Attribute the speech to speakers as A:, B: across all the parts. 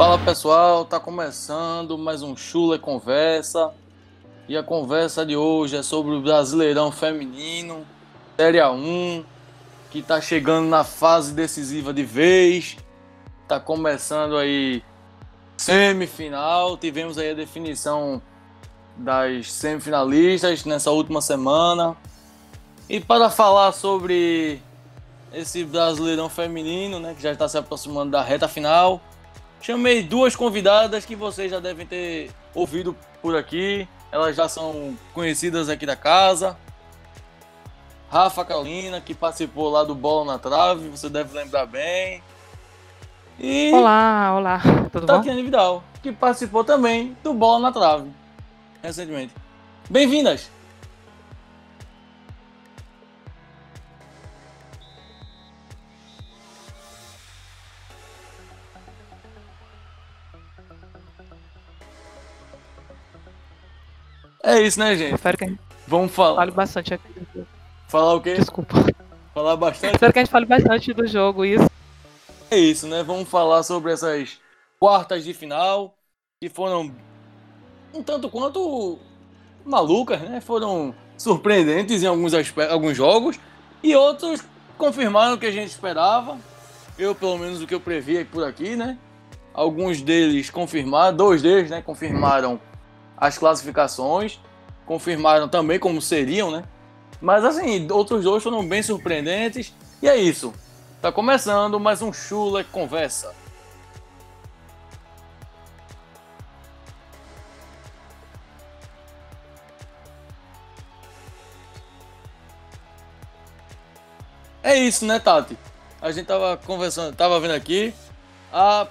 A: Fala pessoal, tá começando mais um Chula Conversa. E a conversa de hoje é sobre o Brasileirão Feminino, Série A1, que tá chegando na fase decisiva de vez. Tá começando aí semifinal. Tivemos aí a definição das semifinalistas nessa última semana. E para falar sobre esse Brasileirão Feminino, né, que já está se aproximando da reta final, chamei duas convidadas que vocês já devem ter ouvido por aqui. Elas já são conhecidas aqui da casa. Rafa Carolina, que participou lá do Bola na Trave, você deve lembrar bem.
B: E olá, olá,
A: tudo Tatiana bom? Vidal, que participou também do Bola na Trave recentemente. Bem-vindas! É isso, né, gente?
B: Espero que a gente
A: Vamos falar.
B: Fale bastante aqui.
A: Falar o quê?
B: Desculpa.
A: Falar bastante.
B: Espero que a gente fale bastante do jogo, isso.
A: É isso, né? Vamos falar sobre essas quartas de final que foram um tanto quanto malucas, né? Foram surpreendentes em alguns, alguns jogos e outros confirmaram o que a gente esperava. Eu, pelo menos, o que eu previa por aqui, né? Alguns deles confirmaram, dois deles, né? Confirmaram as classificações, confirmaram também como seriam, né? Mas assim, outros dois foram bem surpreendentes. E é isso. Tá começando mais um Chula Conversa. É isso, né, Tati? A gente tava conversando, tava vendo aqui a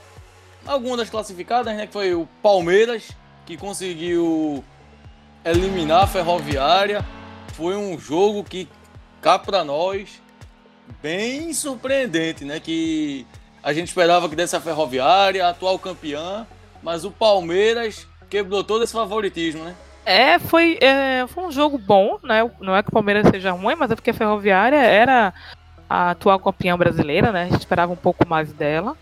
A: algumas das classificadas, né, que foi o Palmeiras que conseguiu eliminar a Ferroviária. Foi um jogo que cá para nós bem surpreendente, né, que a gente esperava que desse a Ferroviária, atual campeã, mas o Palmeiras quebrou todo esse favoritismo, né?
B: É, foi, é, foi um jogo bom, né? Não é que o Palmeiras seja ruim, mas é porque a Ferroviária era a atual campeã brasileira, né? A gente esperava um pouco mais dela.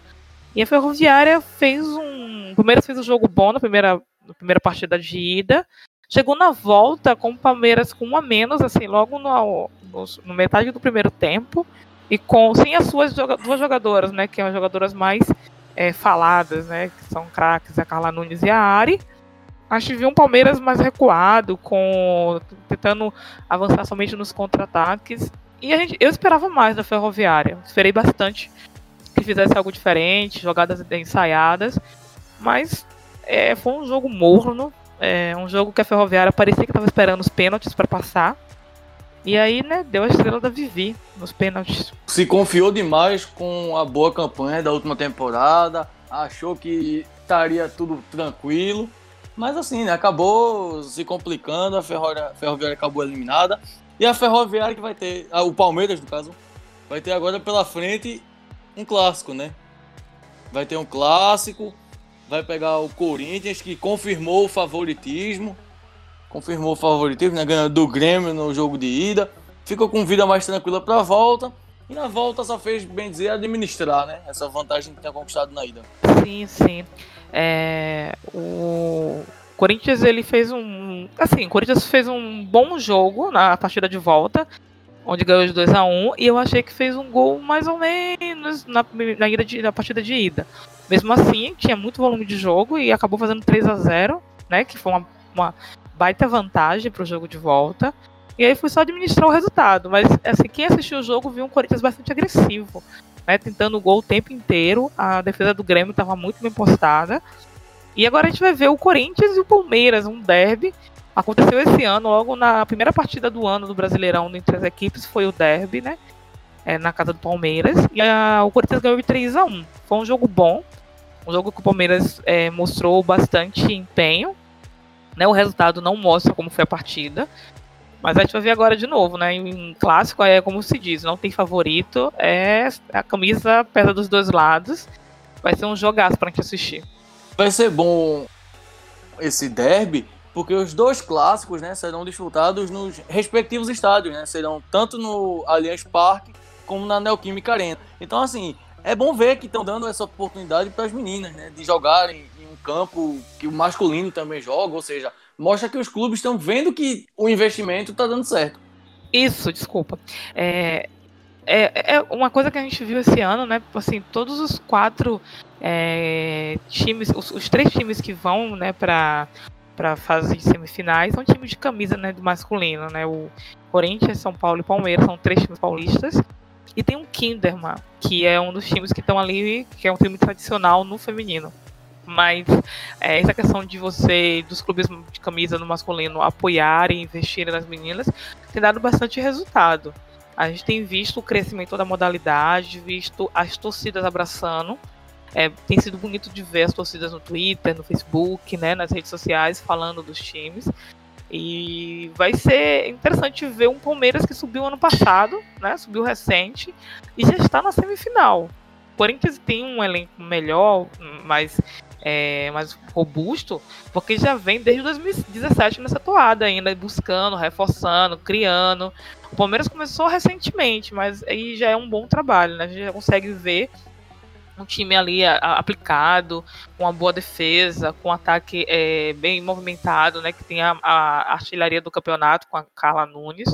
B: E a Ferroviária fez um. Palmeiras fez um jogo bom na primeira na primeira partida de ida. Chegou na volta com o Palmeiras com um a menos, assim, logo no, no, no metade do primeiro tempo. E com sem as suas duas jogadoras, né? Que são as jogadoras mais é, faladas, né? Que são craques, a Carla Nunes e a Ari. A gente viu um Palmeiras mais recuado, com tentando avançar somente nos contra-ataques. E a gente, eu esperava mais da Ferroviária. Esperei bastante que fizesse algo diferente, jogadas ensaiadas. Mas é, foi um jogo morno, é, um jogo que a Ferroviária parecia que estava esperando os pênaltis para passar. E aí, né, deu a estrela da Vivi nos pênaltis.
A: Se confiou demais com a boa campanha da última temporada, achou que estaria tudo tranquilo, mas assim, né, acabou se complicando, a Ferroviária, a Ferroviária acabou eliminada. E a Ferroviária que vai ter, ah, o Palmeiras no caso, vai ter agora pela frente um clássico, né? Vai ter um clássico, vai pegar o Corinthians, que confirmou o favoritismo. Confirmou o favoritismo, né? Ganhando do Grêmio no jogo de ida. Ficou com vida mais tranquila para a volta. E na volta só fez, bem dizer, administrar, né? Essa vantagem que tinha conquistado na ida.
B: Sim, sim. É, o Corinthians, ele fez um... Assim, o Corinthians fez um bom jogo na partida de volta onde ganhou de 2 a 1 e eu achei que fez um gol mais ou menos na, na, ida de, na partida de ida. Mesmo assim, tinha muito volume de jogo e acabou fazendo 3 a 0 né? Que foi uma, uma baita vantagem para o jogo de volta. E aí foi só administrar o resultado. Mas assim, quem assistiu o jogo viu um Corinthians bastante agressivo, né? Tentando o gol o tempo inteiro. A defesa do Grêmio estava muito bem postada. E agora a gente vai ver o Corinthians e o Palmeiras, um derby. Aconteceu esse ano, logo na primeira partida do ano do Brasileirão entre as equipes, foi o derby, né? É, na casa do Palmeiras. E a, o Corinthians ganhou de 3 a 1 Foi um jogo bom. Um jogo que o Palmeiras é, mostrou bastante empenho. Né, o resultado não mostra como foi a partida. Mas a gente vai ver agora de novo, né? Em clássico é como se diz, não tem favorito, é a camisa pesa dos dois lados. Vai ser um jogaço pra gente assistir.
A: Vai ser bom esse derby, porque os dois clássicos, né, serão disputados nos respectivos estádios, né? Serão tanto no Allianz Parque como na Neoquímica Arena. Então, assim, é bom ver que estão dando essa oportunidade para as meninas, né? De jogarem em um campo que o masculino também joga, ou seja, mostra que os clubes estão vendo que o investimento está dando certo.
B: Isso, desculpa. É, é, é, uma coisa que a gente viu esse ano, né? Assim, todos os quatro é, times, os, os, três times que vão, né, para para fase de semifinais são times de camisa, né, do masculino, né? O Corinthians, São Paulo e Palmeiras são três times paulistas. E tem um Kinderman, que é um dos times que estão ali, que é um time tradicional no feminino. Mas é, essa questão de você, dos clubes de camisa no masculino, apoiarem, investirem nas meninas, tem dado bastante resultado. A gente tem visto o crescimento da modalidade, visto as torcidas abraçando. É, tem sido bonito de ver as torcidas no Twitter, no Facebook, né, nas redes sociais, falando dos times. E vai ser interessante ver um Palmeiras que subiu ano passado, né? Subiu recente e já está na semifinal. O Corinthians tem um elenco melhor, mais, é, mais robusto, porque já vem desde 2017 nessa toada ainda, buscando, reforçando, criando. O Palmeiras começou recentemente, mas aí já é um bom trabalho, né? A gente já consegue ver um time ali a, a, aplicado, com uma boa defesa, com um ataque é, bem movimentado, né? Que tem a, a, artilharia do campeonato com a Carla Nunes.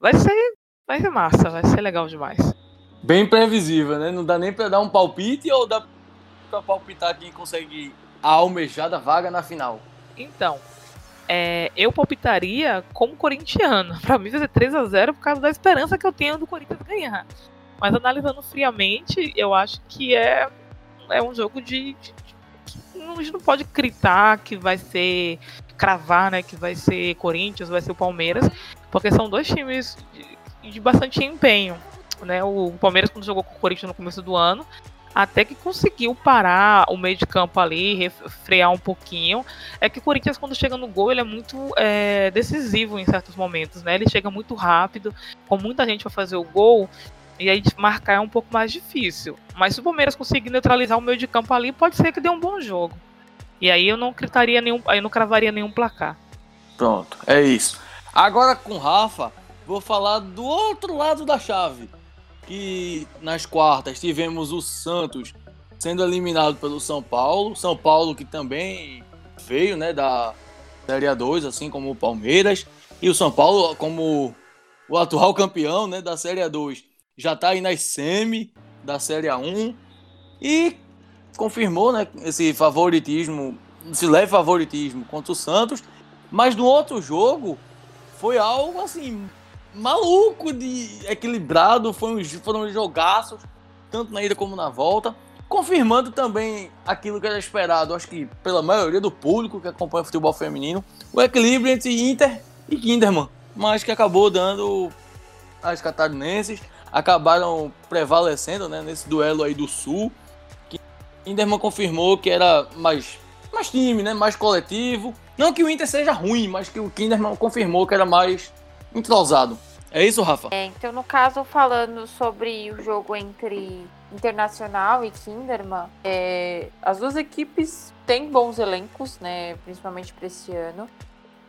B: Vai ser, vai ser massa, vai ser legal demais.
A: Bem previsível, né? Não dá nem para dar um palpite ou dá para palpitar quem consegue a almejada vaga na final?
B: Então, é, eu palpitaria como corintiano. Para mim vai ser 3 a 0 por causa da esperança que eu tenho do Corinthians ganhar. Mas analisando friamente, eu acho que é, é um jogo de, de, A gente não pode gritar que vai ser. cravar, né? Que vai ser Corinthians, vai ser o Palmeiras, porque são dois times de, de bastante empenho. Né? O Palmeiras, quando jogou com o Corinthians no começo do ano, até que conseguiu parar o meio de campo ali, frear um pouquinho. É que o Corinthians, quando chega no gol, ele é muito é, decisivo em certos momentos, né? Ele chega muito rápido, com muita gente para fazer o gol, e aí marcar é um pouco mais difícil. Mas se o Palmeiras conseguir neutralizar o meio de campo ali, pode ser que dê um bom jogo. E aí eu não gritaria nenhum, aí eu não cravaria nenhum placar.
A: Pronto, é isso. Agora com o Rafa, vou falar do outro lado da chave. Que nas quartas tivemos o Santos sendo eliminado pelo São Paulo. São Paulo que também veio, né, da Série A2, assim como o Palmeiras. E o São Paulo, como o atual campeão, né, da Série A2, já está aí nas semi da Série A1 e confirmou né, esse favoritismo, esse leve favoritismo contra o Santos, mas no outro jogo foi algo assim maluco de equilibrado, foi um, foram jogaços, tanto na ida como na volta, confirmando também aquilo que era esperado, acho que pela maioria do público que acompanha o futebol feminino, o equilíbrio entre Inter e Kinderman, mas que acabou dando as catarinenses acabaram prevalecendo né, nesse duelo aí do Sul. Que Inderman confirmou que era mais, mais time, né, mais coletivo. Não que o Inter seja ruim, mas que o Kinderman confirmou que era mais entrosado. É isso, Rafa?
C: É, então, no caso, falando sobre o jogo entre Internacional e Kinderman, é, as duas equipes têm bons elencos, né, principalmente para esse ano.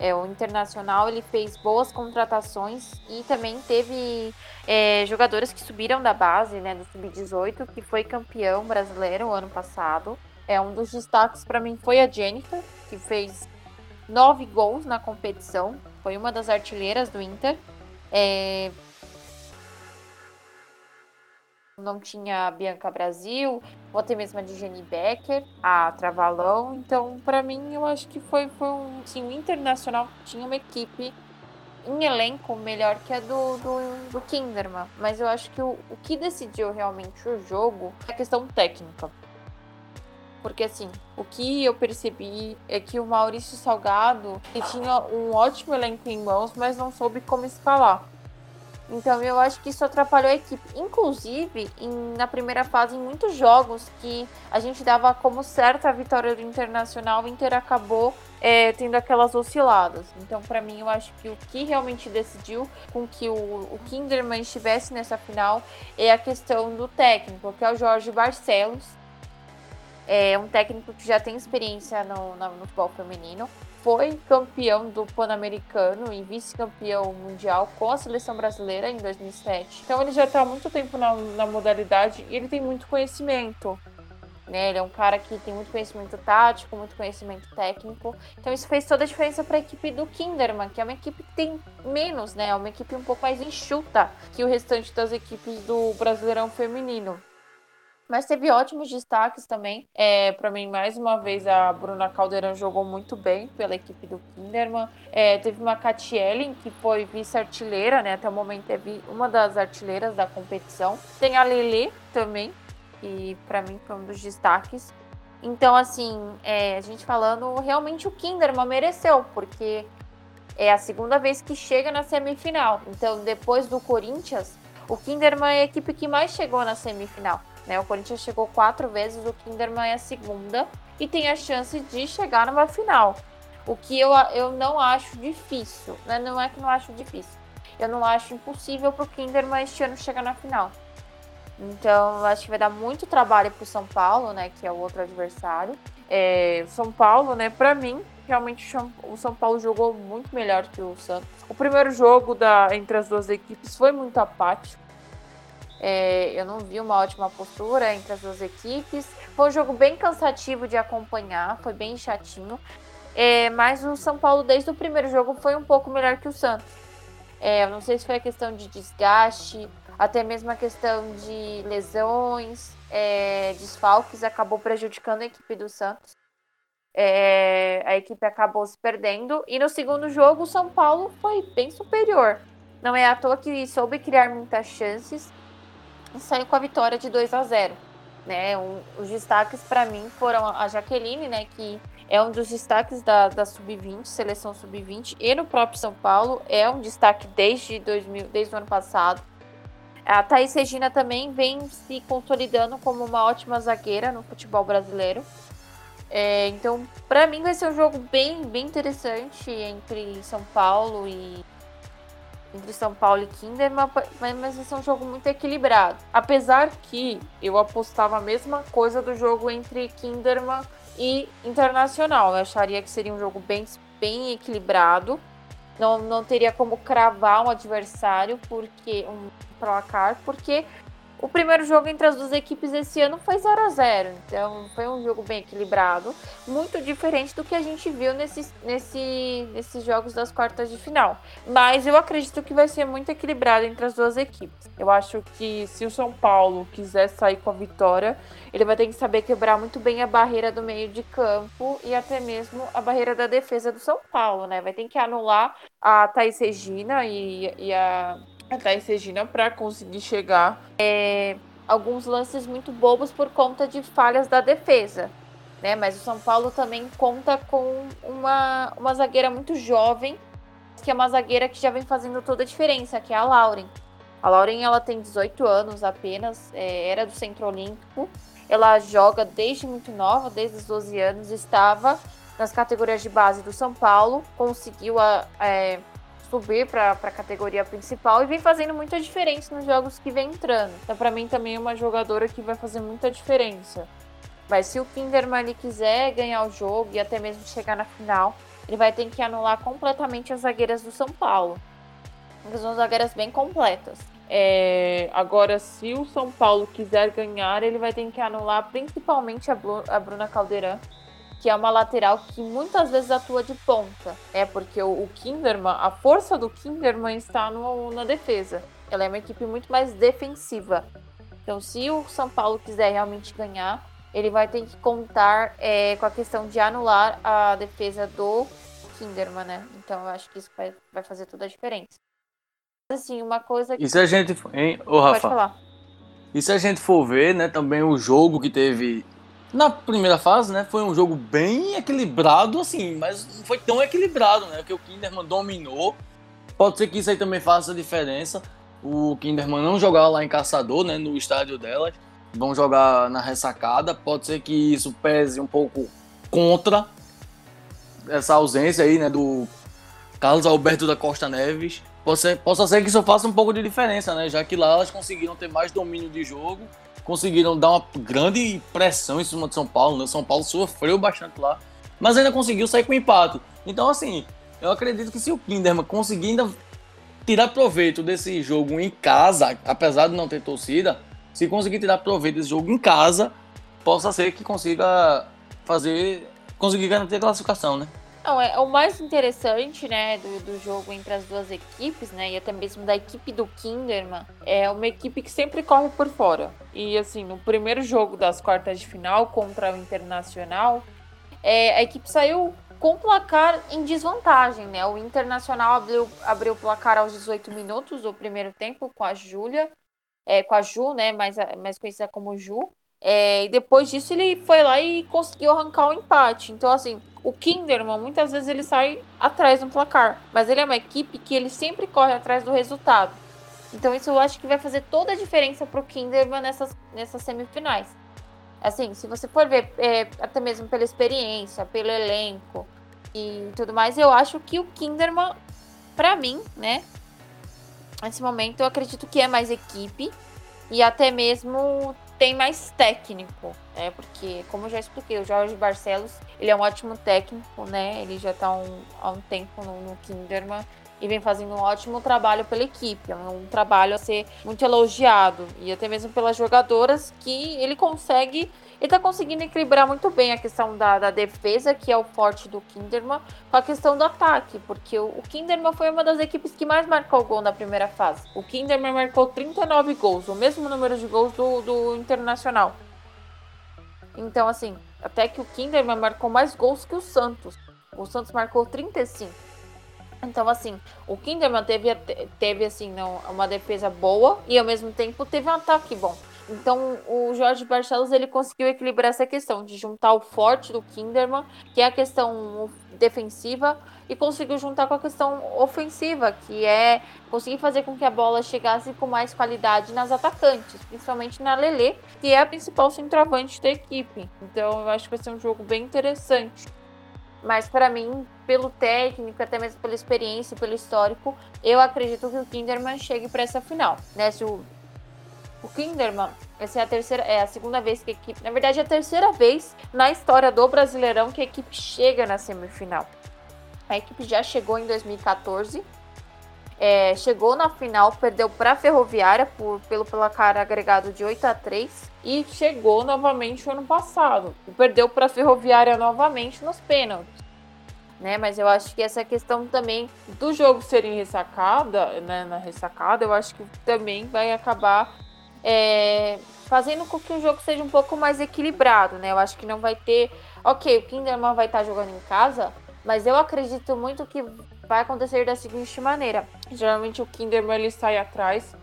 C: É, o Internacional ele fez boas contratações e também teve é, jogadores que subiram da base, né, do sub-18, que foi campeão brasileiro ano passado. É um dos destaques para mim foi a Jennifer, que fez nove gols na competição, foi uma das artilheiras do Inter. É, não tinha a Bianca Brasil, ou até mesmo a de Jenny Becker, a Travalão. Então, para mim, eu acho que foi, foi um. Sim, o Internacional tinha uma equipe em elenco melhor que a do, do, do Kinderman. Mas eu acho que o, o que decidiu realmente o jogo é a questão técnica. Porque assim, o que eu percebi é que o Maurício Salgado tinha um ótimo elenco em mãos, mas não soube como escalar. Então eu acho que isso atrapalhou a equipe. Inclusive, em, na primeira fase, em muitos jogos que a gente dava como certa a vitória do Internacional, o Inter acabou é, tendo aquelas osciladas. Então, para mim, eu acho que o que realmente decidiu com que o, o Kinderman estivesse nessa final é a questão do técnico, que é o Jorge Barcelos. É um técnico que já tem experiência no, no, no futebol feminino foi campeão do Pan-Americano e vice-campeão mundial com a seleção brasileira em 2007. Então ele já está há muito tempo na, na modalidade e ele tem muito conhecimento. Né? Ele é um cara que tem muito conhecimento tático, muito conhecimento técnico. Então isso fez toda a diferença para a equipe do Kinderman, que é uma equipe que tem menos, né? É uma equipe um pouco mais enxuta que o restante das equipes do Brasileirão Feminino. Mas teve ótimos destaques também. É, para mim, mais uma vez, a Bruna Caldeirão jogou muito bem pela equipe do Kinderman. É, teve uma Ellen, que foi vice-artilheira, né? Até o momento é uma das artilheiras da competição. Tem a Lele também, que para mim foi um dos destaques. Então, assim, é, a gente falando, realmente o Kinderman mereceu, porque é a segunda vez que chega na semifinal. Então, depois do Corinthians, o Kinderman é a equipe que mais chegou na semifinal. Né? O Corinthians chegou quatro vezes, o Kinderman é a segunda e tem a chance de chegar numa final. O que eu, eu não acho difícil. Né? Não é que não acho difícil. Eu não acho impossível para o Kinderman este ano chegar na final. Então, acho que vai dar muito trabalho para o São Paulo, né? Que é o outro adversário. É, São Paulo, né? Para mim, realmente o São Paulo jogou muito melhor que o Santos. O primeiro jogo da, entre as duas equipes foi muito apático. É, eu não vi uma ótima postura entre as duas equipes. Foi um jogo bem cansativo de acompanhar, foi bem chatinho. É, mas o São Paulo, desde o primeiro jogo, foi um pouco melhor que o Santos. É, não sei se foi a questão de desgaste, até mesmo a questão de lesões, é, desfalques, acabou prejudicando a equipe do Santos. É, a equipe acabou se perdendo. E no segundo jogo, o São Paulo foi bem superior. Não é à toa que soube criar muitas chances saiu com a vitória de 2 a 0. Né? Um, os destaques para mim foram a Jaqueline, né, que é um dos destaques da, da Sub-20, seleção Sub-20, e no próprio São Paulo é um destaque desde, 2000, desde o ano passado. A Thaís Regina também vem se consolidando como uma ótima zagueira no futebol brasileiro. É, então, para mim vai ser um jogo bem, bem interessante entre São Paulo e entre São Paulo e Kinderman, mas vai ser um jogo muito equilibrado. Apesar que eu apostava a mesma coisa do jogo entre Kinderman e Internacional. Eu acharia que seria um jogo bem, bem equilibrado. Não, não teria como cravar um adversário, porque um placar, porque o primeiro jogo entre as duas equipes esse ano foi 0 a 0 então foi um jogo bem equilibrado, muito diferente do que a gente viu nesses, nesse, nesses jogos das quartas de final. Mas eu acredito que vai ser muito equilibrado entre as duas equipes. Eu acho que se o São Paulo quiser sair com a vitória, ele vai ter que saber quebrar muito bem a barreira do meio de campo e até mesmo a barreira da defesa do São Paulo, né? Vai ter que anular a Thaís Regina e, e a a Thais Regina para conseguir chegar. É, alguns lances muito bobos por conta de falhas da defesa. Né? Mas o São Paulo também conta com uma, uma zagueira muito jovem, que é uma zagueira que já vem fazendo toda a diferença, que é a Lauren. A Lauren ela tem 18 anos apenas, é, era do Centro Olímpico. Ela joga desde muito nova, desde os 12 anos, estava nas categorias de base do São Paulo, conseguiu a, é, subir para a categoria principal e vem fazendo muita diferença nos jogos que vem entrando. Então, para mim, também é uma jogadora que vai fazer muita diferença. Mas se o Kinderman quiser ganhar o jogo e até mesmo chegar na final, ele vai ter que anular completamente as zagueiras do São Paulo. São zagueiras bem completas. É, agora, se o São Paulo quiser ganhar, ele vai ter que anular principalmente a, a Bruna Caldeirão, que é uma lateral que muitas vezes atua de ponta. É porque o, Kinderman, a força do Kinderman está no, na defesa. Ela é uma equipe muito mais defensiva. Então, se o São Paulo quiser realmente ganhar, ele vai ter que contar é, com a questão de anular a defesa do Kinderman, né? Então, eu acho que isso vai, vai fazer toda a diferença. Assim, uma coisa
A: que... E se a gente... Hein? Ô, Rafa. Pode falar. E se a gente for ver, né, também o jogo que teve na primeira fase, né, foi um jogo bem equilibrado, assim, mas não foi tão equilibrado, né, o Kinderman dominou. Pode ser que isso aí também faça diferença. O Kinderman não jogar lá em Caçador, né, no estádio delas, vão jogar na ressacada. Pode ser que isso pese um pouco contra essa ausência aí, né, do Carlos Alberto da Costa Neves. Possa ser, possa ser que isso faça um pouco de diferença, né, já que lá elas conseguiram ter mais domínio de jogo conseguiram dar uma grande pressão em cima de São Paulo. Né? São Paulo sofreu bastante lá, mas ainda conseguiu sair com empate. Então, assim, eu acredito que se o Kinderman conseguir ainda tirar proveito desse jogo em casa, apesar de não ter torcida, se conseguir tirar proveito desse jogo em casa, possa ser que consiga fazer, conseguir garantir a classificação, né?
C: Não, é o mais interessante, né, do, do jogo entre as duas equipes, né, e até mesmo da equipe do Kinderman, é uma equipe que sempre corre por fora. E assim, no primeiro jogo das quartas de final contra o Internacional, é, a equipe saiu com placar em desvantagem, né? O Internacional abriu, abriu o placar aos 18 minutos do primeiro tempo com a Júlia, é, com a Ju, né, mais, mais conhecida como Ju. É, e depois disso ele foi lá e conseguiu arrancar o um empate. Então, assim, o Kinderman, muitas vezes ele sai atrás do placar, mas ele é uma equipe que ele sempre corre atrás do resultado. Então isso eu acho que vai fazer toda a diferença para o Kinderman nessas, nessas semifinais. Assim, se você for ver, é, até mesmo pela experiência, pelo elenco e tudo mais, eu acho que o Kinderman, para mim, né, nesse momento eu acredito que é mais equipe e até mesmo tem mais técnico, né? Porque, como eu já expliquei, o Jorge Barcelos, ele é um ótimo técnico, né? Ele já está um, há um tempo no, no Kinderman e vem fazendo um ótimo trabalho pela equipe. É um trabalho a ser muito elogiado. E até mesmo pelas jogadoras que ele consegue ele tá conseguindo equilibrar muito bem a questão da, da, defesa, que é o forte do Kinderman, com a questão do ataque, porque o, o Kinderman foi uma das equipes que mais marcou gol na primeira fase. O Kinderman marcou 39 gols, o mesmo número de gols do, do Internacional. Então, assim, até que o Kinderman marcou mais gols que o Santos. O Santos marcou 35. Então, assim, o Kinderman teve, teve assim, uma defesa boa e ao mesmo tempo teve um ataque bom. Então, o Jorge Barcelos ele conseguiu equilibrar essa questão de juntar o forte do Kinderman, que é a questão defensiva, e conseguiu juntar com a questão ofensiva, que é conseguir fazer com que a bola chegasse com mais qualidade nas atacantes, principalmente na Lele, que é a principal centroavante da equipe. Então, eu acho que vai ser um jogo bem interessante. Mas para mim, pelo técnico, até mesmo pela experiência, pelo histórico, eu acredito que o Kinderman chegue para essa final. Né? Se o Kinderman, essa é a terceira, é a segunda vez que a equipe, na verdade é a terceira vez na história do Brasileirão que a equipe chega na semifinal. A equipe já chegou em 2014, é, chegou na final, perdeu para a Ferroviária por, pelo placar agregado de 8 a 3 e chegou novamente no ano passado. E perdeu para a Ferroviária novamente nos pênaltis. Né, mas eu acho que essa questão também do jogo ser em ressacada, né, na ressacada, eu acho que também vai acabar é, fazendo com que o jogo seja um pouco mais equilibrado, né? Eu acho que não vai ter. Ok, o Kinderman vai estar jogando em casa, mas eu acredito muito que vai acontecer da seguinte maneira: geralmente o Kinderman ele sai atrás,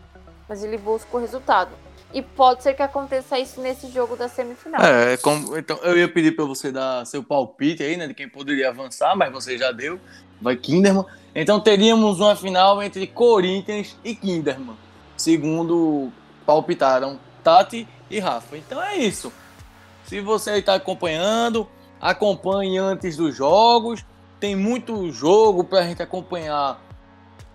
C: mas ele busca o resultado. E pode ser que aconteça isso nesse jogo da semifinal.
A: É, como, então eu ia pedir para você dar seu palpite aí, né, de quem poderia avançar, mas você já deu. Vai Kinderman. Então teríamos uma final entre Corinthians e Kinderman, segundo palpitaram Tati e Rafa. Então é isso. Se você está acompanhando, acompanhe antes dos jogos. Tem muito jogo para a gente acompanhar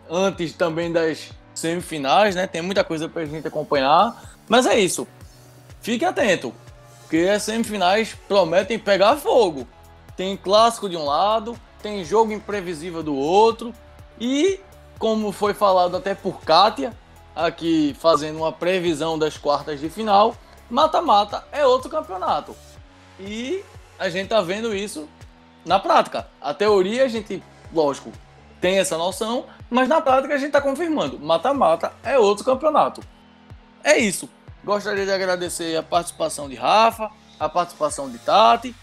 A: antes também das semifinais, né? Tem muita coisa para a gente acompanhar. Mas é isso. Fique atento, porque as semifinais prometem pegar fogo. Tem clássico de um lado, tem jogo imprevisível do outro. E, como foi falado até por Kátia, aqui fazendo uma previsão das quartas de final, mata-mata é outro campeonato. E a gente tá vendo isso na prática. A teoria a gente, lógico, tem essa noção, mas na prática a gente está confirmando. Mata-mata é outro campeonato. É isso. Gostaria de agradecer a participação de Rafa, a participação de Tati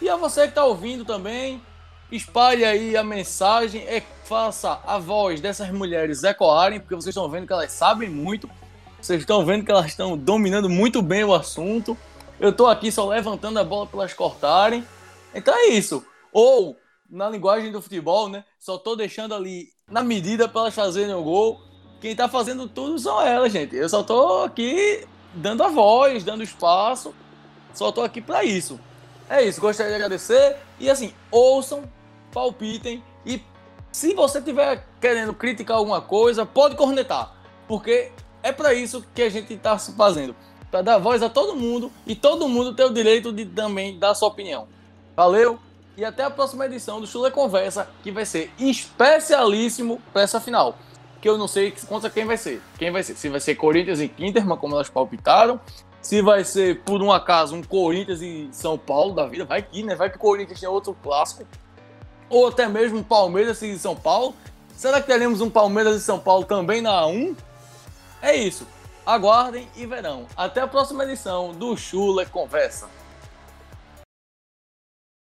A: e a você que está ouvindo também. Espalhe aí a mensagem, é, faça a voz dessas mulheres ecoarem, porque vocês estão vendo que elas sabem muito, vocês estão vendo que elas estão dominando muito bem o assunto. Eu estou aqui só levantando a bola para elas cortarem. Então é isso. Ou, na linguagem do futebol, né? Só estou deixando ali na medida para elas fazerem o gol. Quem está fazendo tudo são elas, gente. Eu só estou aqui dando a voz, dando espaço. Só estou aqui para isso. É isso, gostaria de agradecer. E assim, ouçam, palpitem e se você tiver querendo criticar alguma coisa, pode cornetar, porque é para isso que a gente está fazendo, para dar voz a todo mundo e todo mundo ter o direito de também dar sua opinião. Valeu, e até a próxima edição do Chula Conversa, que vai ser especialíssimo para essa final. Que eu não sei contra quem vai ser. Quem vai ser? Se vai ser Corinthians e Kinterman, como elas palpitaram. Se vai ser, por um acaso, um Corinthians e São Paulo da vida. Vai que, né? Vai que Corinthians tem outro clássico. Ou até mesmo Palmeiras e São Paulo. Será que teremos um Palmeiras e São Paulo também na A1? É isso. Aguardem e verão. Até a próxima edição do Chula Conversa.